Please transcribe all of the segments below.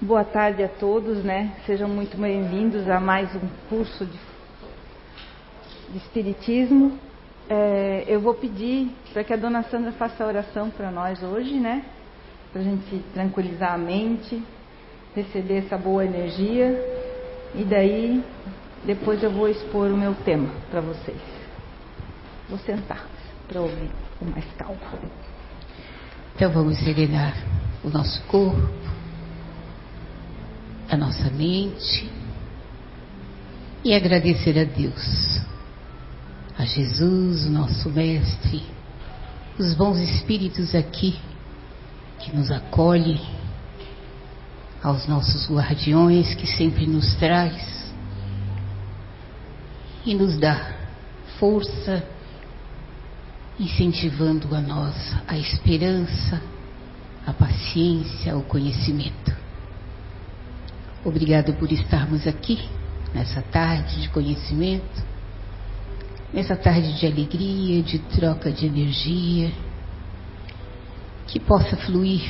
Boa tarde a todos, né? Sejam muito bem-vindos a mais um curso de, de Espiritismo. É, eu vou pedir para que a dona Sandra faça a oração para nós hoje, né? Para a gente tranquilizar a mente, receber essa boa energia. E daí, depois eu vou expor o meu tema para vocês. Vou sentar para ouvir com mais calma. Então vamos serenar o nosso corpo, a nossa mente e agradecer a Deus, a Jesus, o nosso Mestre, os bons espíritos aqui que nos acolhem, aos nossos guardiões que sempre nos traz e nos dá força, incentivando a nós a esperança, a paciência, o conhecimento. Obrigado por estarmos aqui nessa tarde de conhecimento, nessa tarde de alegria, de troca de energia, que possa fluir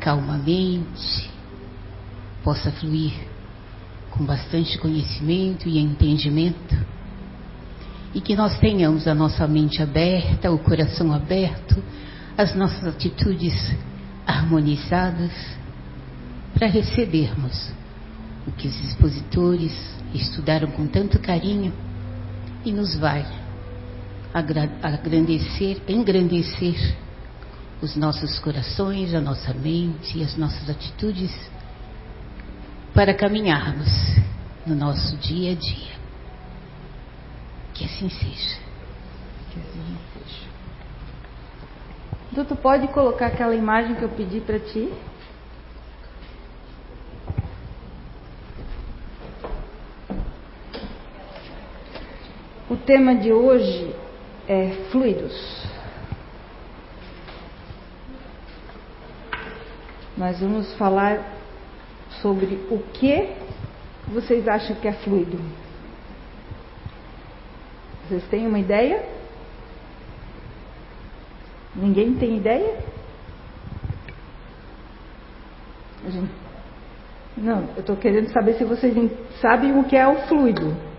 calmamente, possa fluir com bastante conhecimento e entendimento, e que nós tenhamos a nossa mente aberta, o coração aberto, as nossas atitudes harmonizadas para recebermos o que os expositores estudaram com tanto carinho e nos vai agradecer, engrandecer os nossos corações, a nossa mente e as nossas atitudes para caminharmos no nosso dia a dia. Que assim seja. Que assim seja. Tu, tu pode colocar aquela imagem que eu pedi para ti? O tema de hoje é fluidos. Nós vamos falar sobre o que vocês acham que é fluido. Vocês têm uma ideia? Ninguém tem ideia? Não, eu estou querendo saber se vocês sabem o que é o fluido.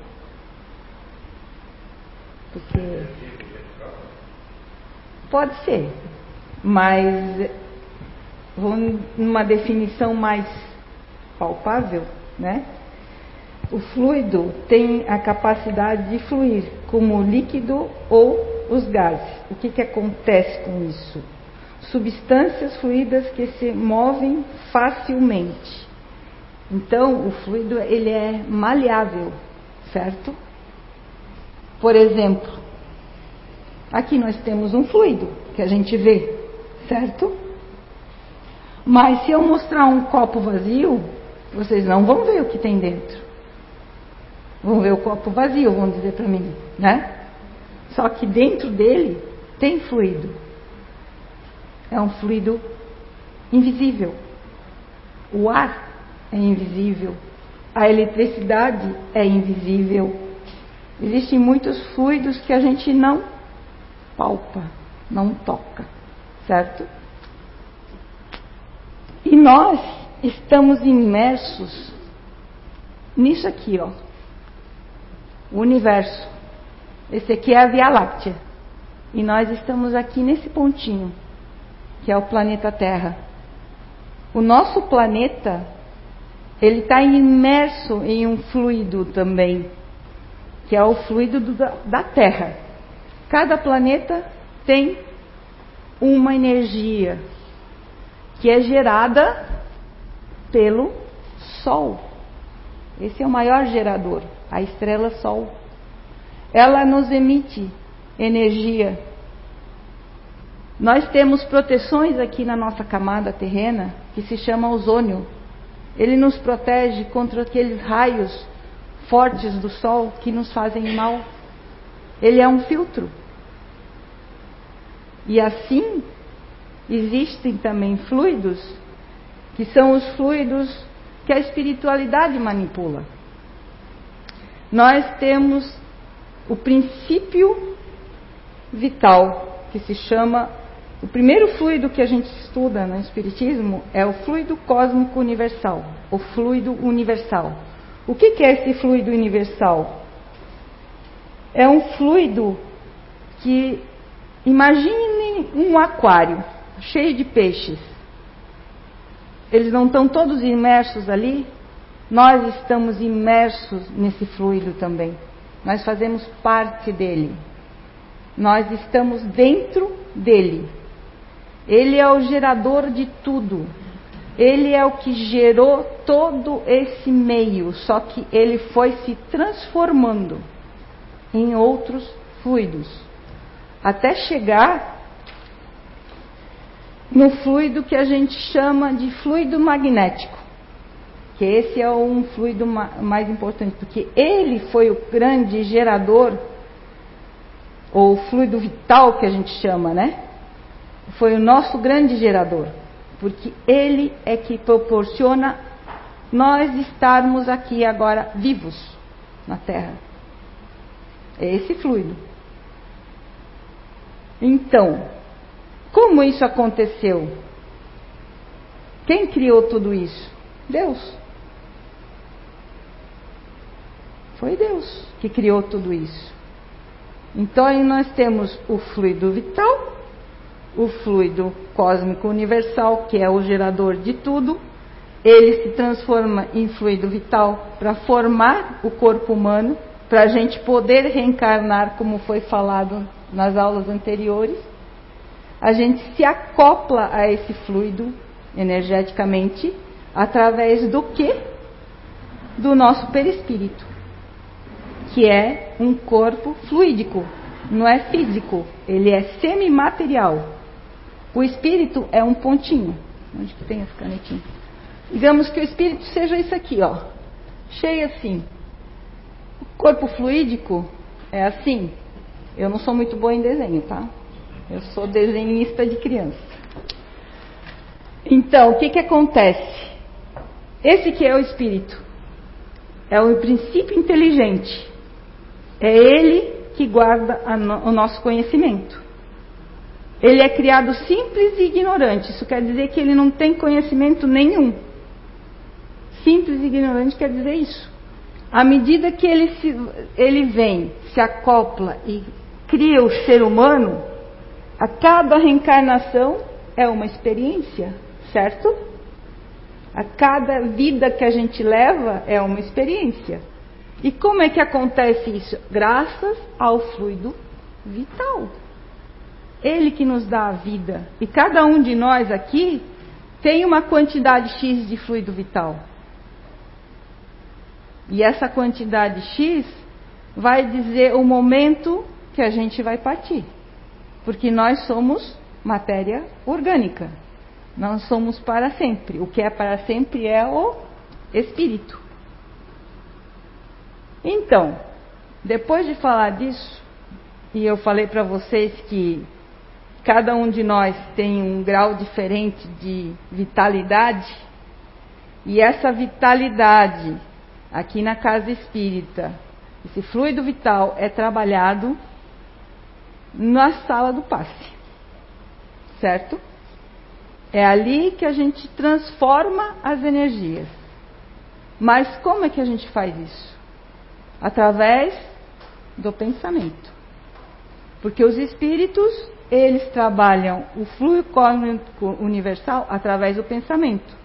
Porque. Pode ser, mas vamos numa definição mais palpável, né? O fluido tem a capacidade de fluir como líquido ou os gases. O que, que acontece com isso? Substâncias fluidas que se movem facilmente. Então, o fluido ele é maleável, certo? Por exemplo, aqui nós temos um fluido que a gente vê, certo? Mas se eu mostrar um copo vazio, vocês não vão ver o que tem dentro. Vão ver o copo vazio, vão dizer para mim, né? Só que dentro dele tem fluido. É um fluido invisível. O ar é invisível. A eletricidade é invisível. Existem muitos fluidos que a gente não palpa, não toca, certo? E nós estamos imersos nisso aqui, ó. O universo. Esse aqui é a Via Láctea. E nós estamos aqui nesse pontinho, que é o planeta Terra. O nosso planeta, ele está imerso em um fluido também, que é o fluido do, da Terra. Cada planeta tem uma energia que é gerada pelo Sol. Esse é o maior gerador, a estrela Sol ela nos emite energia. Nós temos proteções aqui na nossa camada terrena que se chama ozônio. Ele nos protege contra aqueles raios fortes do sol que nos fazem mal. Ele é um filtro. E assim existem também fluidos que são os fluidos que a espiritualidade manipula. Nós temos o princípio vital, que se chama O primeiro fluido que a gente estuda no Espiritismo é o fluido cósmico universal, o fluido universal. O que, é esse fluido universal? É um fluido que, imagine um aquário cheio de peixes. Eles não estão todos imersos ali? Nós estamos imersos nesse fluido também. Nós fazemos parte dele. Nós estamos dentro dele. Ele é o gerador de tudo. Ele é o que gerou todo esse meio, só que ele foi se transformando em outros fluidos, até chegar no fluido que a gente chama de fluido magnético, que esse é um fluido mais importante, porque ele foi o grande gerador, ou fluido vital que a gente chama, né? Foi o nosso grande gerador, porque ele é que proporciona nós estarmos aqui agora vivos na Terra. É esse fluido. Então, como isso aconteceu? Quem criou tudo isso? Deus. Foi Deus que criou tudo isso. Então aí nós temos o fluido vital, o fluido cósmico universal, que é o gerador de tudo. Ele se transforma em fluido vital para formar o corpo humano, para a gente poder reencarnar, como foi falado nas aulas anteriores. A gente se acopla a esse fluido energeticamente através do que? Do nosso perispírito, que é um corpo fluídico, não é físico, ele é semimaterial. O espírito é um pontinho. Onde que tem essa canetinha? Digamos que o espírito seja isso aqui, ó. Cheio assim. O corpo fluídico é assim. Eu não sou muito boa em desenho, tá? Eu sou desenhista de criança. Então, o que que acontece? Esse que é o espírito. É o princípio inteligente. É ele que guarda no, o nosso conhecimento. Ele é criado simples e ignorante. Isso quer dizer que ele não tem conhecimento nenhum. Simples e ignorante quer dizer isso. À medida que ele, se, ele vem, se acopla e cria o ser humano, a cada reencarnação é uma experiência, certo? A cada vida que a gente leva é uma experiência. E como é que acontece isso? Graças ao fluido vital. Ele que nos dá a vida. E cada um de nós aqui tem uma quantidade X de fluido vital. E essa quantidade X vai dizer o momento que a gente vai partir. Porque nós somos matéria orgânica. Não somos para sempre. O que é para sempre é o espírito. Então, depois de falar disso, e eu falei para vocês que cada um de nós tem um grau diferente de vitalidade, e essa vitalidade aqui na casa espírita, esse fluido vital é trabalhado na sala do passe. Certo? É ali que a gente transforma as energias. Mas como é que a gente faz isso? Através do pensamento. Porque os espíritos eles trabalham o fluxo cósmico universal através do pensamento.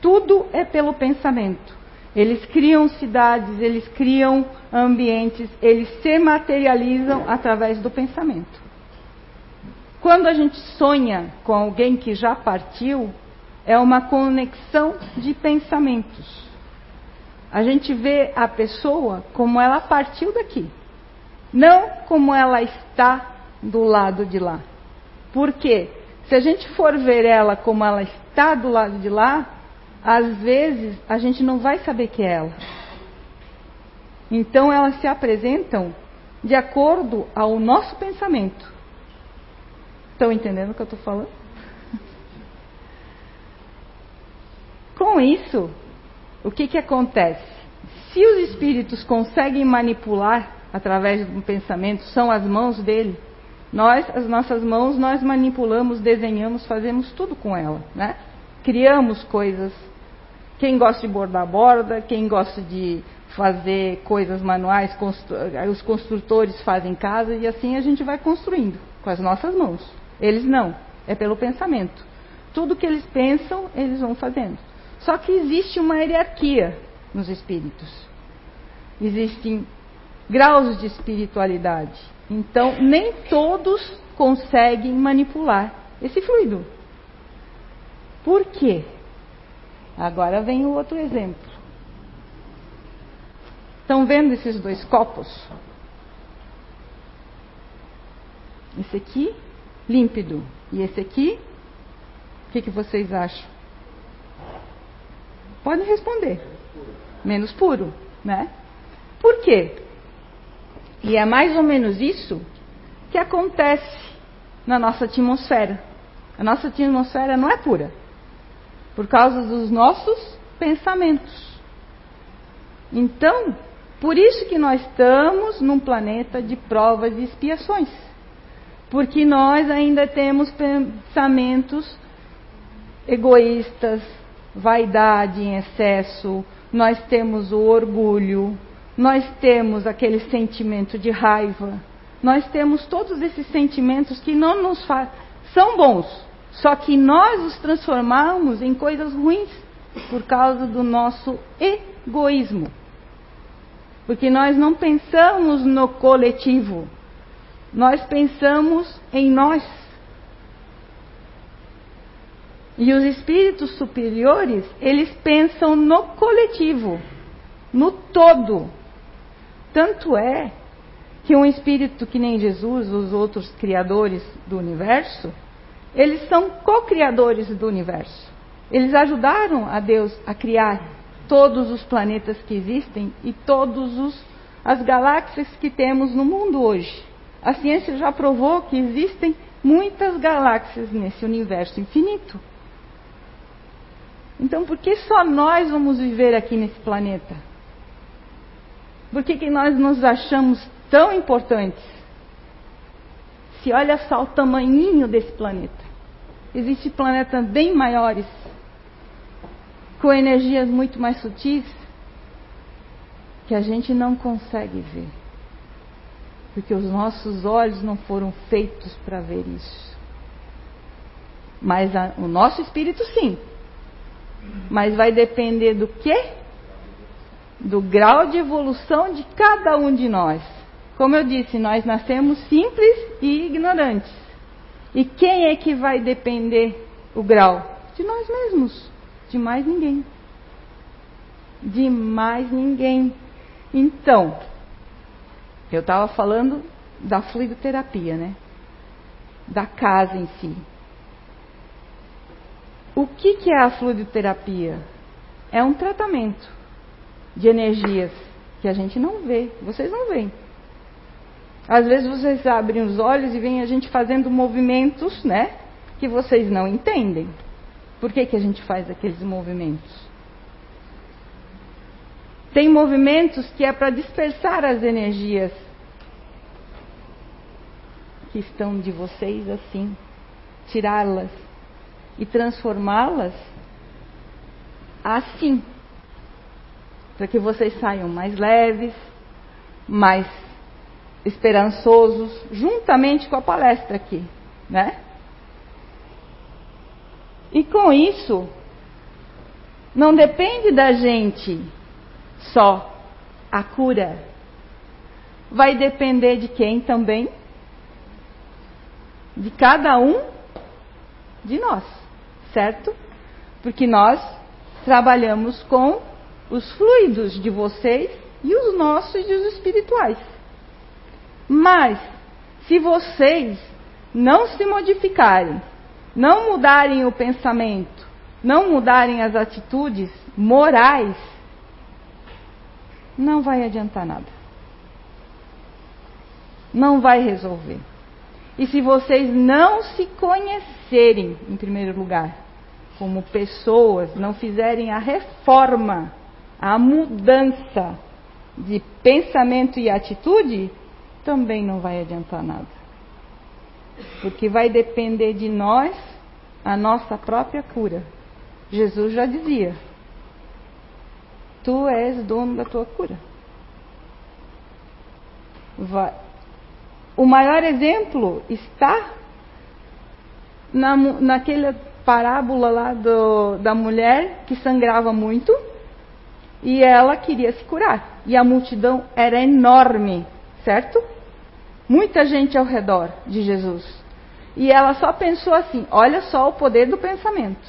Tudo é pelo pensamento. Eles criam cidades, eles criam ambientes, eles se materializam através do pensamento. Quando a gente sonha com alguém que já partiu, é uma conexão de pensamentos. A gente vê a pessoa como ela partiu daqui, não como ela está do lado de lá. Por quê? Se a gente for ver ela como ela está do lado de lá, às vezes a gente não vai saber que é ela. Então elas se apresentam de acordo ao nosso pensamento. Estão entendendo o que eu estou falando? Com isso, o que, que acontece? Se os espíritos conseguem manipular através do pensamento, são as mãos dele Nós, as nossas mãos, nós manipulamos, desenhamos, fazemos tudo com ela, né? Criamos coisas. Quem gosta de bordar, borda. Quem gosta de fazer coisas manuais, constru... os construtores fazem casa e assim a gente vai construindo com as nossas mãos. Eles não, é pelo pensamento. Tudo que eles pensam, eles vão fazendo. Só que existe uma hierarquia nos espíritos. Existem graus de espiritualidade. Então, nem todos conseguem manipular esse fluido. Por quê? Agora vem o outro exemplo. Estão vendo esses dois copos? Esse aqui, límpido. E esse aqui, o que, que vocês acham? Podem responder. Menos puro, né? Por quê? E é mais ou menos isso que acontece na nossa atmosfera. A nossa atmosfera não é pura, por causa dos nossos pensamentos. Então, por isso que nós estamos num planeta de provas e expiações. Porque nós ainda temos pensamentos egoístas, vaidade em excesso, nós temos o orgulho, nós temos aquele sentimento de raiva, nós temos todos esses sentimentos que não nos são bons, só que nós os transformamos em coisas ruins por causa do nosso egoísmo. Porque nós não pensamos no coletivo, nós pensamos em nós. E os espíritos superiores, eles pensam no coletivo, no todo. Tanto é que um espírito que nem Jesus, os outros criadores do universo, eles são co-criadores do universo. Eles ajudaram a Deus a criar todos os planetas que existem e todas as galáxias que temos no mundo hoje. A ciência já provou que existem muitas galáxias nesse universo infinito. Então, por que só nós vamos viver aqui nesse planeta? Por que, que nós nos achamos tão importantes? Se olha só o tamanhinho desse planeta. Existem planetas bem maiores, com energias muito mais sutis, que a gente não consegue ver. Porque os nossos olhos não foram feitos para ver isso. Mas a, o nosso espírito sim. Mas vai depender do que? do grau de evolução de cada um de nós. Como eu disse, nós nascemos simples e ignorantes. E quem é que vai depender o grau? De nós mesmos, de mais ninguém. De mais ninguém. Então, eu estava falando da fluidoterapia, né? Da casa em si. O que, que é a fluidoterapia? É um tratamento de energias que a gente não vê, vocês não veem. Às vezes vocês abrem os olhos e veem a gente fazendo movimentos, né, que vocês não entendem. Por que, que a gente faz aqueles movimentos? Tem movimentos que é para dispersar as energias que estão de vocês assim, tirá-las e transformá-las assim para que vocês saiam mais leves, mais esperançosos, juntamente com a palestra aqui, né? E com isso, não depende da gente só a cura. Vai depender de quem também? De cada um de nós, certo? Porque nós trabalhamos com os fluidos de vocês e os nossos e os espirituais. Mas, se vocês não se modificarem, não mudarem o pensamento, não mudarem as atitudes morais, não vai adiantar nada. Não vai resolver. E se vocês não se conhecerem, em primeiro lugar, como pessoas, não fizerem a reforma a mudança de pensamento e atitude, também não vai adiantar nada. porque vai depender de nós a nossa própria cura. Jesus já dizia: Tu és dono da tua cura. Vai. O maior exemplo está na, naquela parábola lá do, da mulher que sangrava muito e ela queria se curar. E a multidão era enorme, certo? Muita gente ao redor de Jesus. E ela só pensou assim: olha só o poder do pensamento.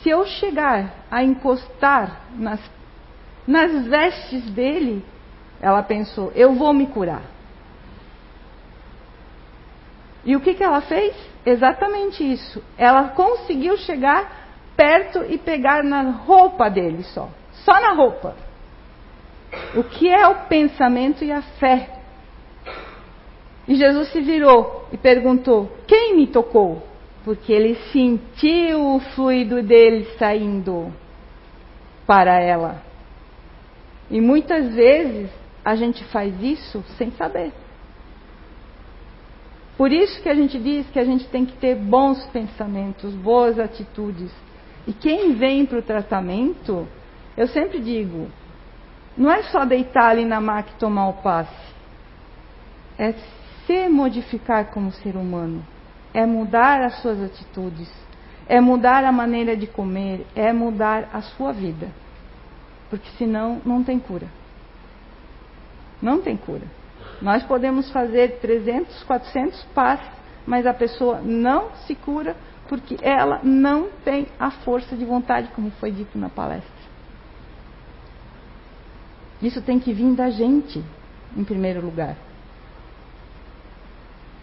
Se eu chegar a encostar nas, nas vestes dele, ela pensou, eu vou me curar. E o que, que ela fez? Exatamente isso. Ela conseguiu chegar perto e pegar na roupa dele só. Só na roupa. O que é o pensamento e a fé? E Jesus se virou e perguntou: Quem me tocou? Porque ele sentiu o fluido dele saindo para ela. E muitas vezes a gente faz isso sem saber. Por isso que a gente diz que a gente tem que ter bons pensamentos, boas atitudes. E quem vem para o tratamento, eu sempre digo, não é só deitar ali na maca e tomar o passe. É se modificar como ser humano. É mudar as suas atitudes. É mudar a maneira de comer. É mudar a sua vida. Porque senão não tem cura. Não tem cura. Nós podemos fazer 300, 400 passos, mas a pessoa não se cura porque ela não tem a força de vontade, como foi dito na palestra. Isso tem que vir da gente, em primeiro lugar.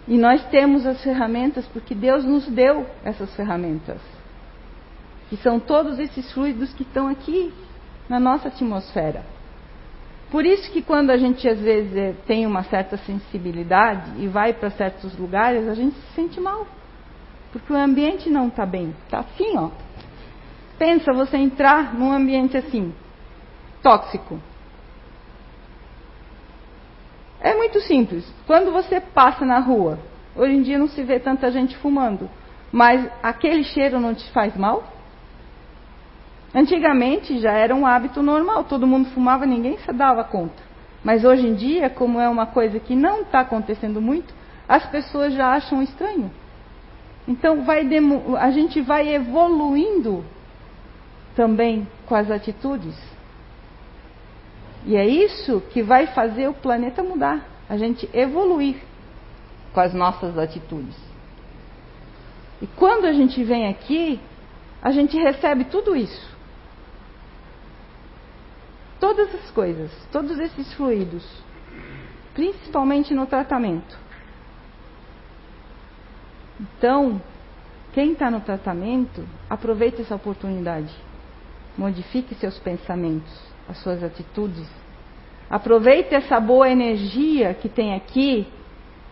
E nós temos as ferramentas porque Deus nos deu essas ferramentas. Que são todos esses fluidos que estão aqui na nossa atmosfera. Por isso que quando a gente às vezes é, tem uma certa sensibilidade e vai para certos lugares, a gente se sente mal. Porque o ambiente não está bem. Está assim, ó. Pensa você entrar num ambiente assim, tóxico. É muito simples. Quando você passa na rua, hoje em dia não se vê tanta gente fumando, mas aquele cheiro não te faz mal? Antigamente já era um hábito normal, todo mundo fumava, ninguém se dava conta. Mas hoje em dia, como é uma coisa que não está acontecendo muito, as pessoas já acham estranho. Então a gente vai evoluindo também com as atitudes. E é isso que vai fazer o planeta mudar, a gente evoluir com as nossas atitudes. E quando a gente vem aqui, a gente recebe tudo isso todas as coisas, todos esses fluidos, principalmente no tratamento. Então, quem está no tratamento, aproveite essa oportunidade. Modifique seus pensamentos, as suas atitudes. Aproveite essa boa energia que tem aqui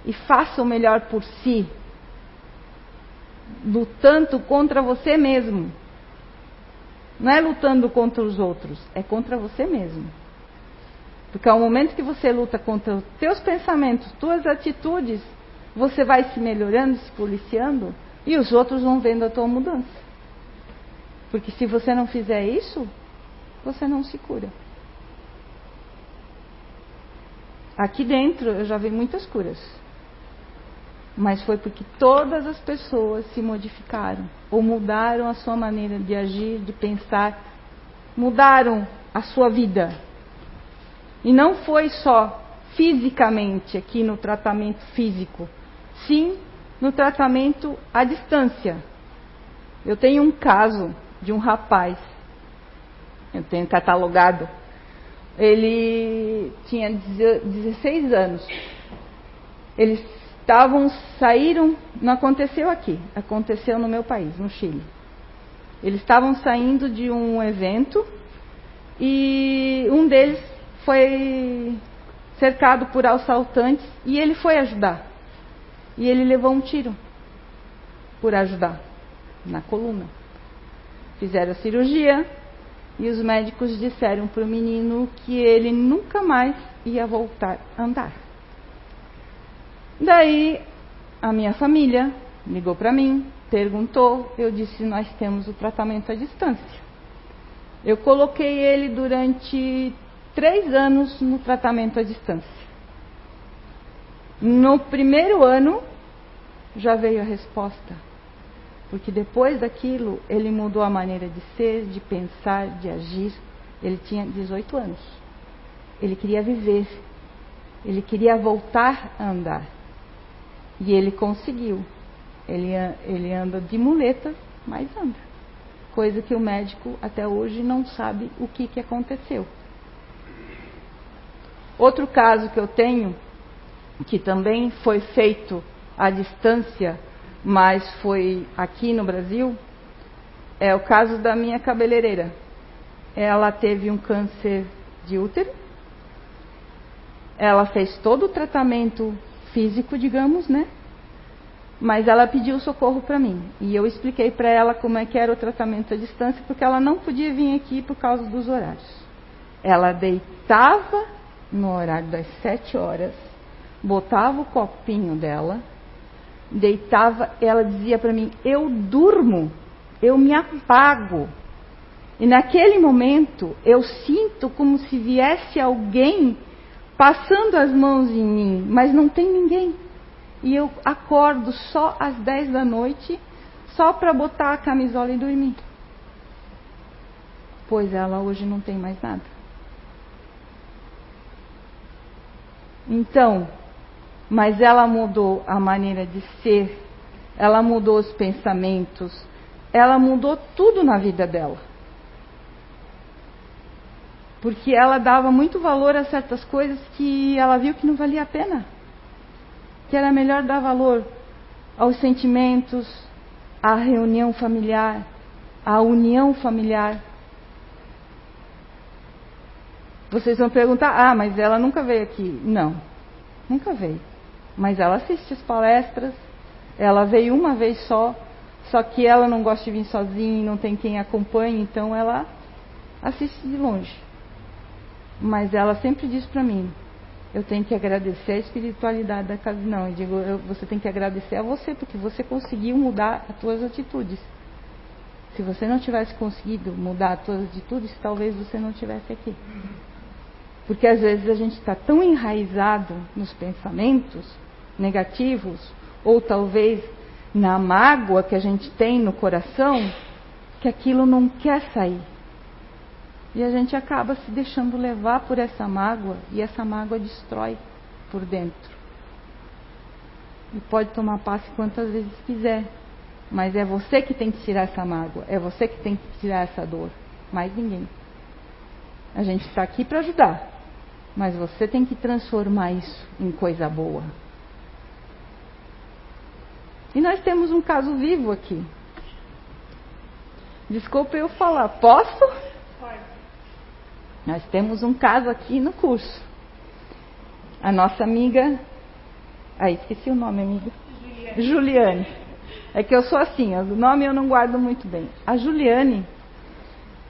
e faça o melhor por si, lutando contra você mesmo, não é lutando contra os outros, é contra você mesmo. Porque ao momento que você luta contra os teus pensamentos, tuas atitudes, você vai se melhorando, se policiando, e os outros vão vendo a tua mudança. Porque se você não fizer isso, você não se cura. Aqui dentro eu já vi muitas curas mas foi porque todas as pessoas se modificaram ou mudaram a sua maneira de agir, de pensar, mudaram a sua vida. E não foi só fisicamente aqui no tratamento físico, sim no tratamento à distância. Eu tenho um caso de um rapaz, eu tenho catalogado, ele tinha 16 anos. Ele estavam, saíram, não aconteceu aqui, aconteceu no meu país, no Chile. Eles estavam saindo de um evento e um deles foi cercado por assaltantes e ele foi ajudar. E ele levou um tiro por ajudar na coluna. Fizeram a cirurgia e os médicos disseram para o menino que ele nunca mais ia voltar a andar. Daí a minha família ligou para mim, perguntou, eu disse: Nós temos o tratamento à distância. Eu coloquei ele durante três anos no tratamento à distância. No primeiro ano, já veio a resposta. Porque depois daquilo, ele mudou a maneira de ser, de pensar, de agir. Ele tinha 18 anos. Ele queria viver. Ele queria voltar a andar. E ele conseguiu. Ele, ele anda de muleta, mas anda. Coisa que o médico até hoje não sabe o que, que aconteceu. Outro caso que eu tenho, que também foi feito à distância, mas foi aqui no Brasil, é o caso da minha cabeleireira. Ela teve um câncer de útero. Ela fez todo o tratamento físico, digamos, né? Mas ela pediu socorro para mim. E eu expliquei para ela como é que era o tratamento à distância, porque ela não podia vir aqui por causa dos horários. Ela deitava no horário das sete horas, botava o copinho dela, deitava, ela dizia para mim: Eu durmo, eu me apago. E naquele momento eu sinto como se viesse alguém passando as mãos em mim, mas não tem ninguém e eu acordo só às 10 da noite, só para botar a camisola e dormir. Pois ela hoje não tem mais nada. Então, mas ela mudou a maneira de ser, ela mudou os pensamentos, ela mudou tudo na vida dela. Porque ela dava muito valor a certas coisas que ela viu que não valia a pena que era melhor dar valor aos sentimentos, à reunião familiar, à união familiar. Vocês vão perguntar: ah, mas ela nunca veio aqui. Não, nunca veio. Mas ela assiste as palestras, ela veio uma vez só, só que ela não gosta de vir sozinha, não tem quem acompanhe, então ela assiste de longe. Mas ela sempre diz para mim: eu tenho que agradecer a espiritualidade da casa. Não, eu digo, eu, você tem que agradecer a você, porque você conseguiu mudar as suas atitudes. Se você não tivesse conseguido mudar as suas atitudes, talvez você não estivesse aqui. Porque às vezes a gente está tão enraizado nos pensamentos negativos, ou talvez na mágoa que a gente tem no coração, que aquilo não quer sair. E a gente acaba se deixando levar por essa mágoa e essa mágoa destrói por dentro. E pode tomar passe quantas vezes quiser, mas é você que tem que tirar essa mágoa, é você que tem que tirar essa dor, mais ninguém. A gente está aqui para ajudar, mas você tem que transformar isso em coisa boa. E nós temos um caso vivo aqui. Desculpa eu falar, posso? Nós temos um caso aqui no curso. A nossa amiga. Aí, esqueci o nome, amiga. Juliane. Juliane. É que eu sou assim, o nome eu não guardo muito bem. A Juliane,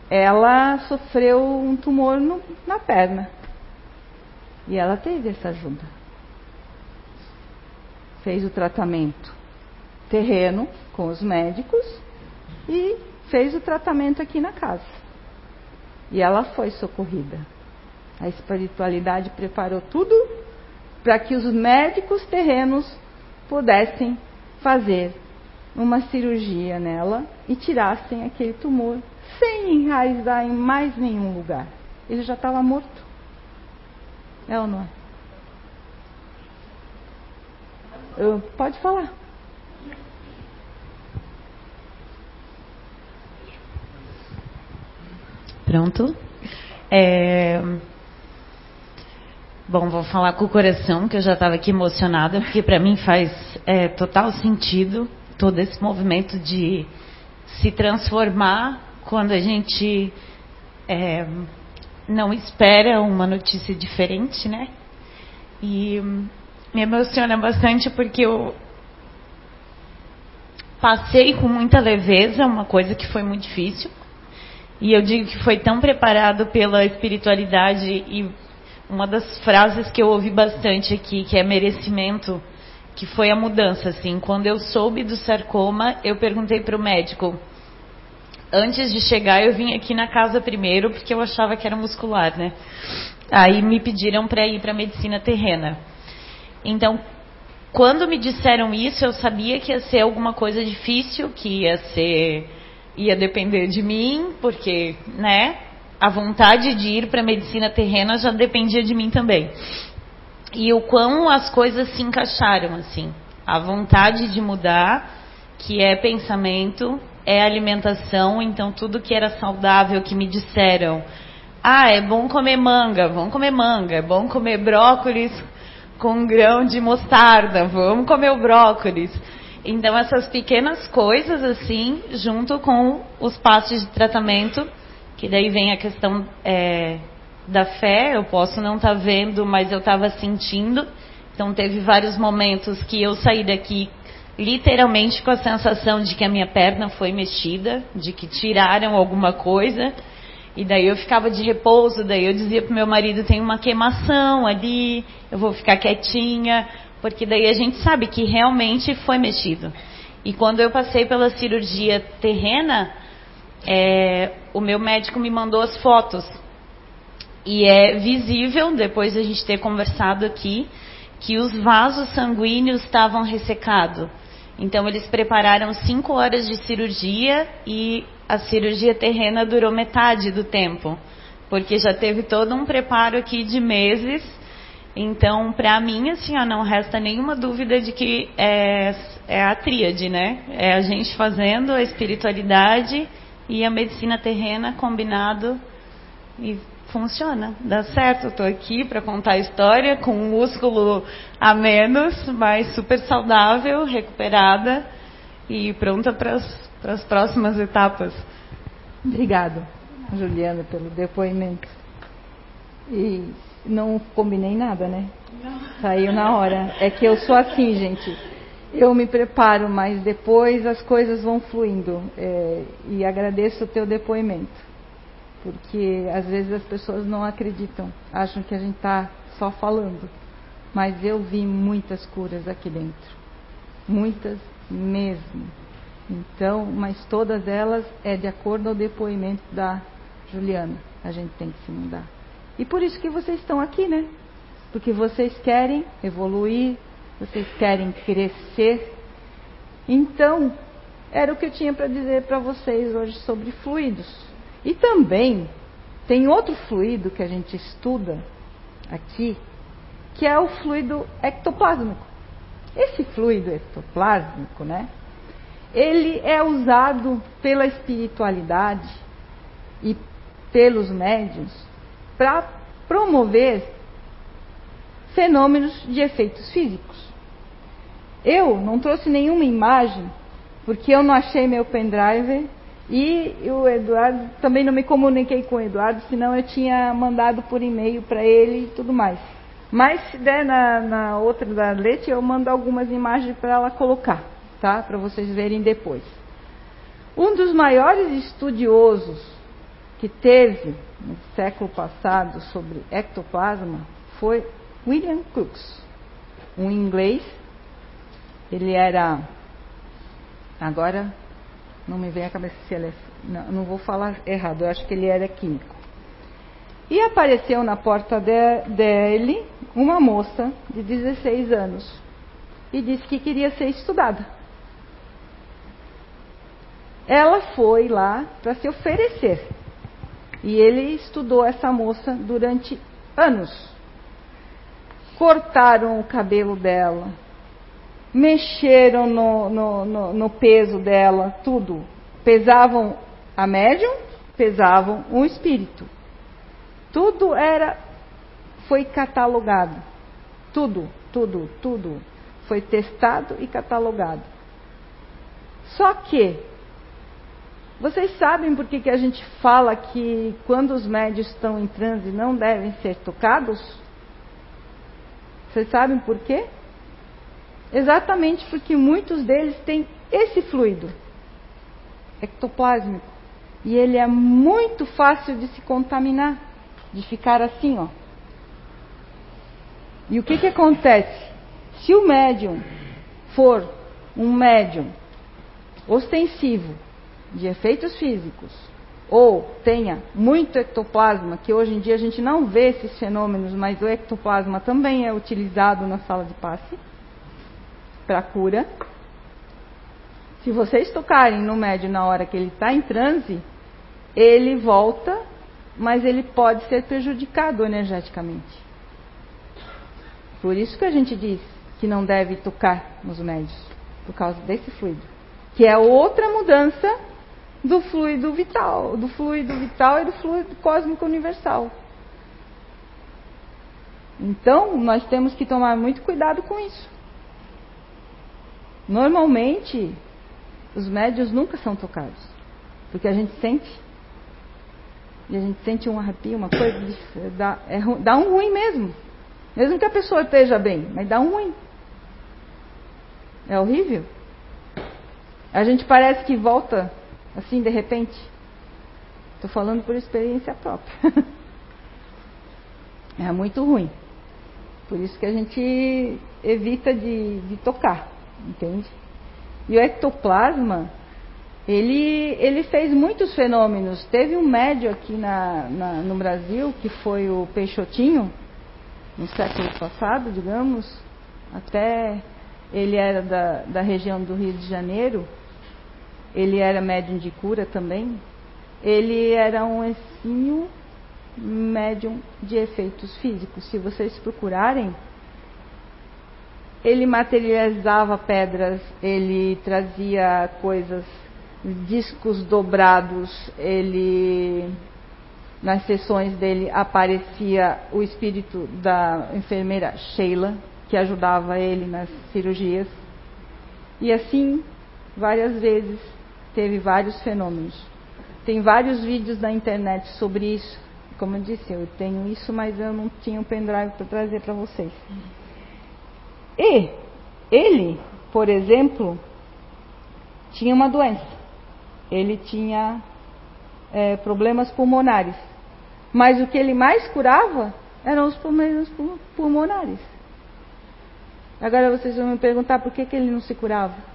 ela sofreu um tumor no, na perna. E ela teve essa ajuda. Fez o tratamento terreno com os médicos e fez o tratamento aqui na casa. E ela foi socorrida. A espiritualidade preparou tudo para que os médicos terrenos pudessem fazer uma cirurgia nela e tirassem aquele tumor sem enraizar em mais nenhum lugar. Ele já estava morto. É ou não é? Pode falar. Pronto? É... Bom, vou falar com o coração, que eu já estava aqui emocionada, porque para mim faz é, total sentido todo esse movimento de se transformar quando a gente é, não espera uma notícia diferente, né? E me emociona bastante porque eu passei com muita leveza uma coisa que foi muito difícil. E eu digo que foi tão preparado pela espiritualidade e uma das frases que eu ouvi bastante aqui, que é merecimento, que foi a mudança, assim. Quando eu soube do sarcoma, eu perguntei para o médico. Antes de chegar, eu vim aqui na casa primeiro, porque eu achava que era muscular, né? Aí me pediram para ir para medicina terrena. Então, quando me disseram isso, eu sabia que ia ser alguma coisa difícil, que ia ser ia depender de mim, porque, né, a vontade de ir para medicina terrena já dependia de mim também. E o quão as coisas se encaixaram assim. A vontade de mudar, que é pensamento, é alimentação, então tudo que era saudável que me disseram, ah, é bom comer manga, vamos comer manga, é bom comer brócolis com grão de mostarda, vamos comer o brócolis. Então essas pequenas coisas assim, junto com os passos de tratamento, que daí vem a questão é, da fé, eu posso não estar tá vendo, mas eu estava sentindo. Então teve vários momentos que eu saí daqui literalmente com a sensação de que a minha perna foi mexida, de que tiraram alguma coisa. E daí eu ficava de repouso, daí eu dizia pro meu marido, tem uma queimação ali, eu vou ficar quietinha, porque daí a gente sabe que realmente foi mexido. E quando eu passei pela cirurgia terrena, é, o meu médico me mandou as fotos. E é visível, depois de a gente ter conversado aqui, que os vasos sanguíneos estavam ressecados. Então eles prepararam cinco horas de cirurgia e a cirurgia terrena durou metade do tempo, porque já teve todo um preparo aqui de meses. Então, para mim, assim, ó, não resta nenhuma dúvida de que é, é a tríade, né? É a gente fazendo a espiritualidade e a medicina terrena combinado e funciona, dá certo. Estou aqui para contar a história com um músculo a menos, mas super saudável, recuperada e pronta para as próximas etapas. Obrigada, Juliana, pelo depoimento. E não combinei nada, né? Saiu na hora. É que eu sou assim, gente. Eu me preparo, mas depois as coisas vão fluindo. É, e agradeço o teu depoimento porque às vezes as pessoas não acreditam, acham que a gente está só falando. Mas eu vi muitas curas aqui dentro, muitas mesmo. Então, mas todas elas é de acordo ao depoimento da Juliana. A gente tem que se mudar. E por isso que vocês estão aqui, né? Porque vocês querem evoluir, vocês querem crescer. Então, era o que eu tinha para dizer para vocês hoje sobre fluidos. E também tem outro fluido que a gente estuda aqui, que é o fluido ectoplásmico. Esse fluido ectoplásmico, né? Ele é usado pela espiritualidade e pelos médios para promover fenômenos de efeitos físicos. Eu não trouxe nenhuma imagem, porque eu não achei meu pendrive e o Eduardo, também não me comuniquei com o Eduardo, senão eu tinha mandado por e-mail para ele e tudo mais. Mas se der na, na outra da Lete, eu mando algumas imagens para ela colocar, tá? Para vocês verem depois. Um dos maiores estudiosos que teve no século passado sobre ectoplasma foi William Crookes, um inglês. Ele era agora não me vem à cabeça se ele é. Não, não vou falar errado, eu acho que ele era químico. E apareceu na porta de, dele uma moça de 16 anos e disse que queria ser estudada. Ela foi lá para se oferecer. E ele estudou essa moça durante anos. Cortaram o cabelo dela, mexeram no, no, no, no peso dela, tudo. Pesavam a médium, pesavam o espírito. Tudo era, foi catalogado. Tudo, tudo, tudo. Foi testado e catalogado. Só que, vocês sabem por que, que a gente fala que quando os médios estão em transe não devem ser tocados? Vocês sabem por quê? Exatamente porque muitos deles têm esse fluido ectoplásmico. E ele é muito fácil de se contaminar, de ficar assim, ó. E o que, que acontece? Se o médium for um médium ostensivo de efeitos físicos ou tenha muito ectoplasma, que hoje em dia a gente não vê esses fenômenos, mas o ectoplasma também é utilizado na sala de passe para cura. Se vocês tocarem no médium na hora que ele está em transe, ele volta, mas ele pode ser prejudicado energeticamente. Por isso que a gente diz que não deve tocar nos médios, por causa desse fluido, que é outra mudança do fluido vital, do fluido vital e do fluido cósmico universal. Então, nós temos que tomar muito cuidado com isso. Normalmente, os médios nunca são tocados, porque a gente sente. E a gente sente um arrepio, uma coisa, dá, é, dá um ruim mesmo. Mesmo que a pessoa esteja bem, mas dá um ruim. É horrível. A gente parece que volta assim de repente. Estou falando por experiência própria. é muito ruim. Por isso que a gente evita de, de tocar, entende? E o ectoplasma, ele, ele fez muitos fenômenos. Teve um médio aqui na, na, no Brasil, que foi o Peixotinho, no século passado, digamos, até ele era da, da região do Rio de Janeiro, ele era médium de cura também. Ele era um exímio médium de efeitos físicos. Se vocês procurarem, ele materializava pedras, ele trazia coisas, discos dobrados, ele nas sessões dele aparecia o espírito da enfermeira Sheila, que ajudava ele nas cirurgias. E assim, várias vezes, teve vários fenômenos. Tem vários vídeos na internet sobre isso. Como eu disse, eu tenho isso, mas eu não tinha um pendrive para trazer para vocês. E ele, por exemplo, tinha uma doença. Ele tinha é, problemas pulmonares. Mas o que ele mais curava eram os problemas pulmonares. Agora vocês vão me perguntar por que, que ele não se curava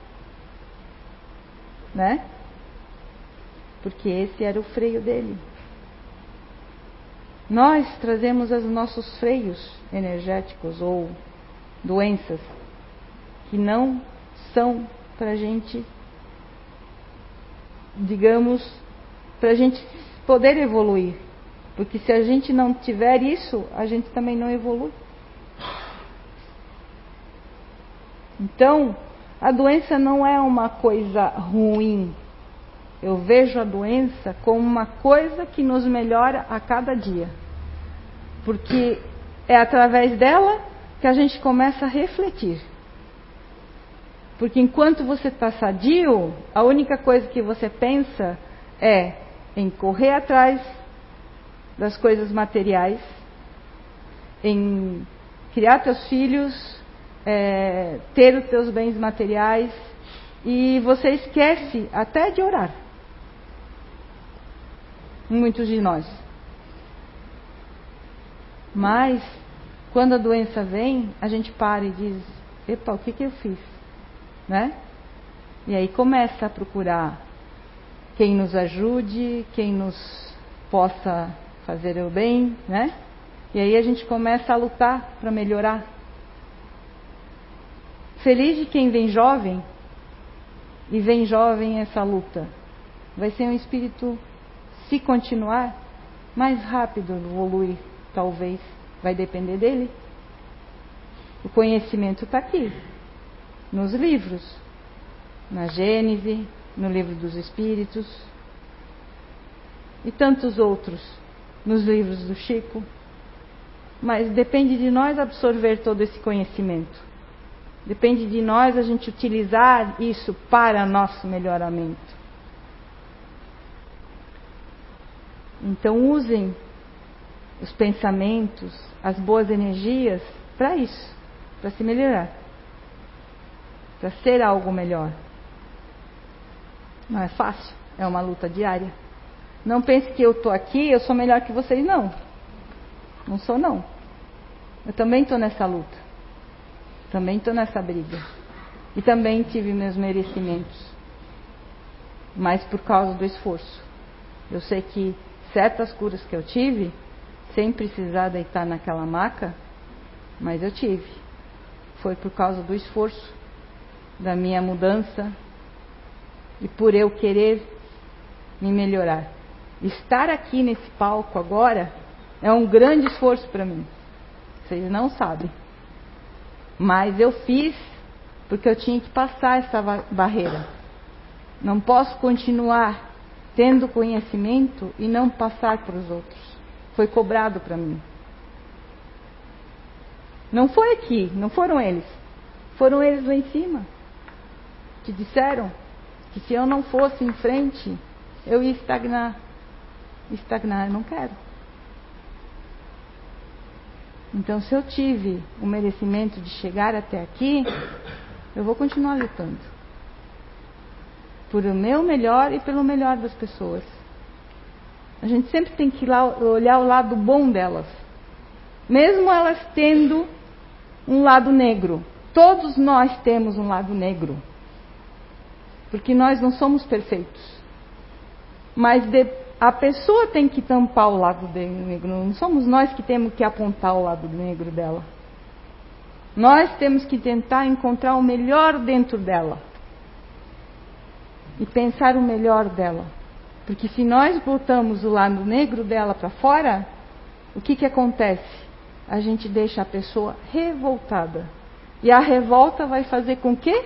né? Porque esse era o freio dele. Nós trazemos os nossos freios energéticos ou doenças que não são para a gente, digamos, para a gente poder evoluir. Porque se a gente não tiver isso, a gente também não evolui. Então, a doença não é uma coisa ruim. Eu vejo a doença como uma coisa que nos melhora a cada dia. Porque é através dela que a gente começa a refletir. Porque enquanto você está sadio, a única coisa que você pensa é em correr atrás das coisas materiais, em criar teus filhos, é, ter os seus bens materiais e você esquece até de orar. Muitos de nós. Mas, quando a doença vem, a gente para e diz: Epa, o que, que eu fiz? Né? E aí começa a procurar quem nos ajude, quem nos possa fazer o bem, né? E aí a gente começa a lutar para melhorar. Feliz de quem vem jovem e vem jovem essa luta. Vai ser um espírito, se continuar, mais rápido evoluir, talvez. Vai depender dele. O conhecimento está aqui, nos livros, na Gênese, no livro dos Espíritos e tantos outros, nos livros do Chico. Mas depende de nós absorver todo esse conhecimento. Depende de nós a gente utilizar isso para nosso melhoramento. Então usem os pensamentos, as boas energias para isso, para se melhorar, para ser algo melhor. Não é fácil, é uma luta diária. Não pense que eu estou aqui, eu sou melhor que vocês, não. Não sou, não. Eu também estou nessa luta. Também estou nessa briga. E também tive meus merecimentos, mas por causa do esforço. Eu sei que certas curas que eu tive, sem precisar deitar naquela maca, mas eu tive. Foi por causa do esforço, da minha mudança e por eu querer me melhorar. Estar aqui nesse palco agora é um grande esforço para mim. Vocês não sabem. Mas eu fiz porque eu tinha que passar essa barreira. Não posso continuar tendo conhecimento e não passar para os outros. Foi cobrado para mim. Não foi aqui, não foram eles. Foram eles lá em cima que disseram que se eu não fosse em frente, eu ia estagnar. Estagnar eu não quero. Então, se eu tive o merecimento de chegar até aqui, eu vou continuar lutando. Por o meu melhor e pelo melhor das pessoas. A gente sempre tem que olhar o lado bom delas. Mesmo elas tendo um lado negro. Todos nós temos um lado negro. Porque nós não somos perfeitos. Mas de, a pessoa tem que tampar o lado negro, não somos nós que temos que apontar o lado negro dela. Nós temos que tentar encontrar o melhor dentro dela e pensar o melhor dela. Porque se nós botamos o lado negro dela para fora, o que, que acontece? A gente deixa a pessoa revoltada. E a revolta vai fazer com que,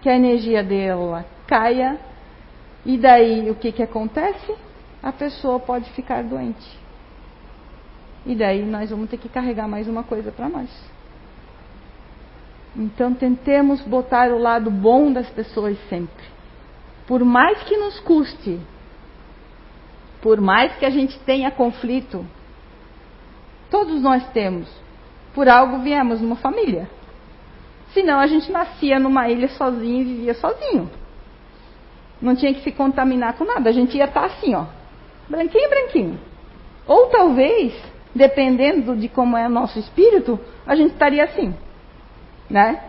que a energia dela caia e daí o que, que acontece? A pessoa pode ficar doente. E daí nós vamos ter que carregar mais uma coisa para nós. Então tentemos botar o lado bom das pessoas sempre. Por mais que nos custe, por mais que a gente tenha conflito, todos nós temos. Por algo viemos numa família. Senão a gente nascia numa ilha sozinho e vivia sozinho. Não tinha que se contaminar com nada. A gente ia estar assim, ó. Branquinho, branquinho. Ou talvez, dependendo de como é o nosso espírito, a gente estaria assim. Né?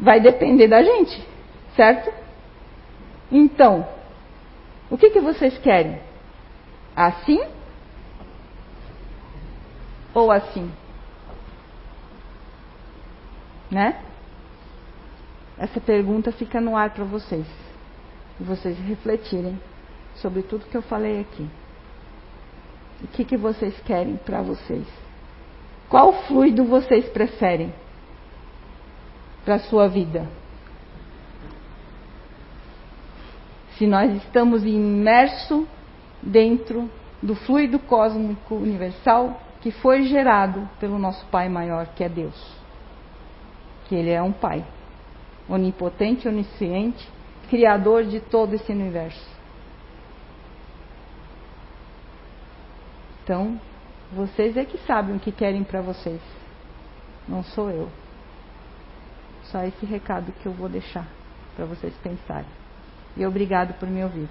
Vai depender da gente, certo? Então, o que, que vocês querem? Assim? Ou assim? Né? Essa pergunta fica no ar para vocês. E vocês refletirem sobre tudo que eu falei aqui. O que, que vocês querem para vocês? Qual fluido vocês preferem para a sua vida? Se nós estamos imersos dentro do fluido cósmico universal que foi gerado pelo nosso Pai maior, que é Deus. Que Ele é um Pai onipotente, onisciente, criador de todo esse universo. Então, vocês é que sabem o que querem para vocês. Não sou eu. Só esse recado que eu vou deixar para vocês pensarem. E obrigado por me ouvir.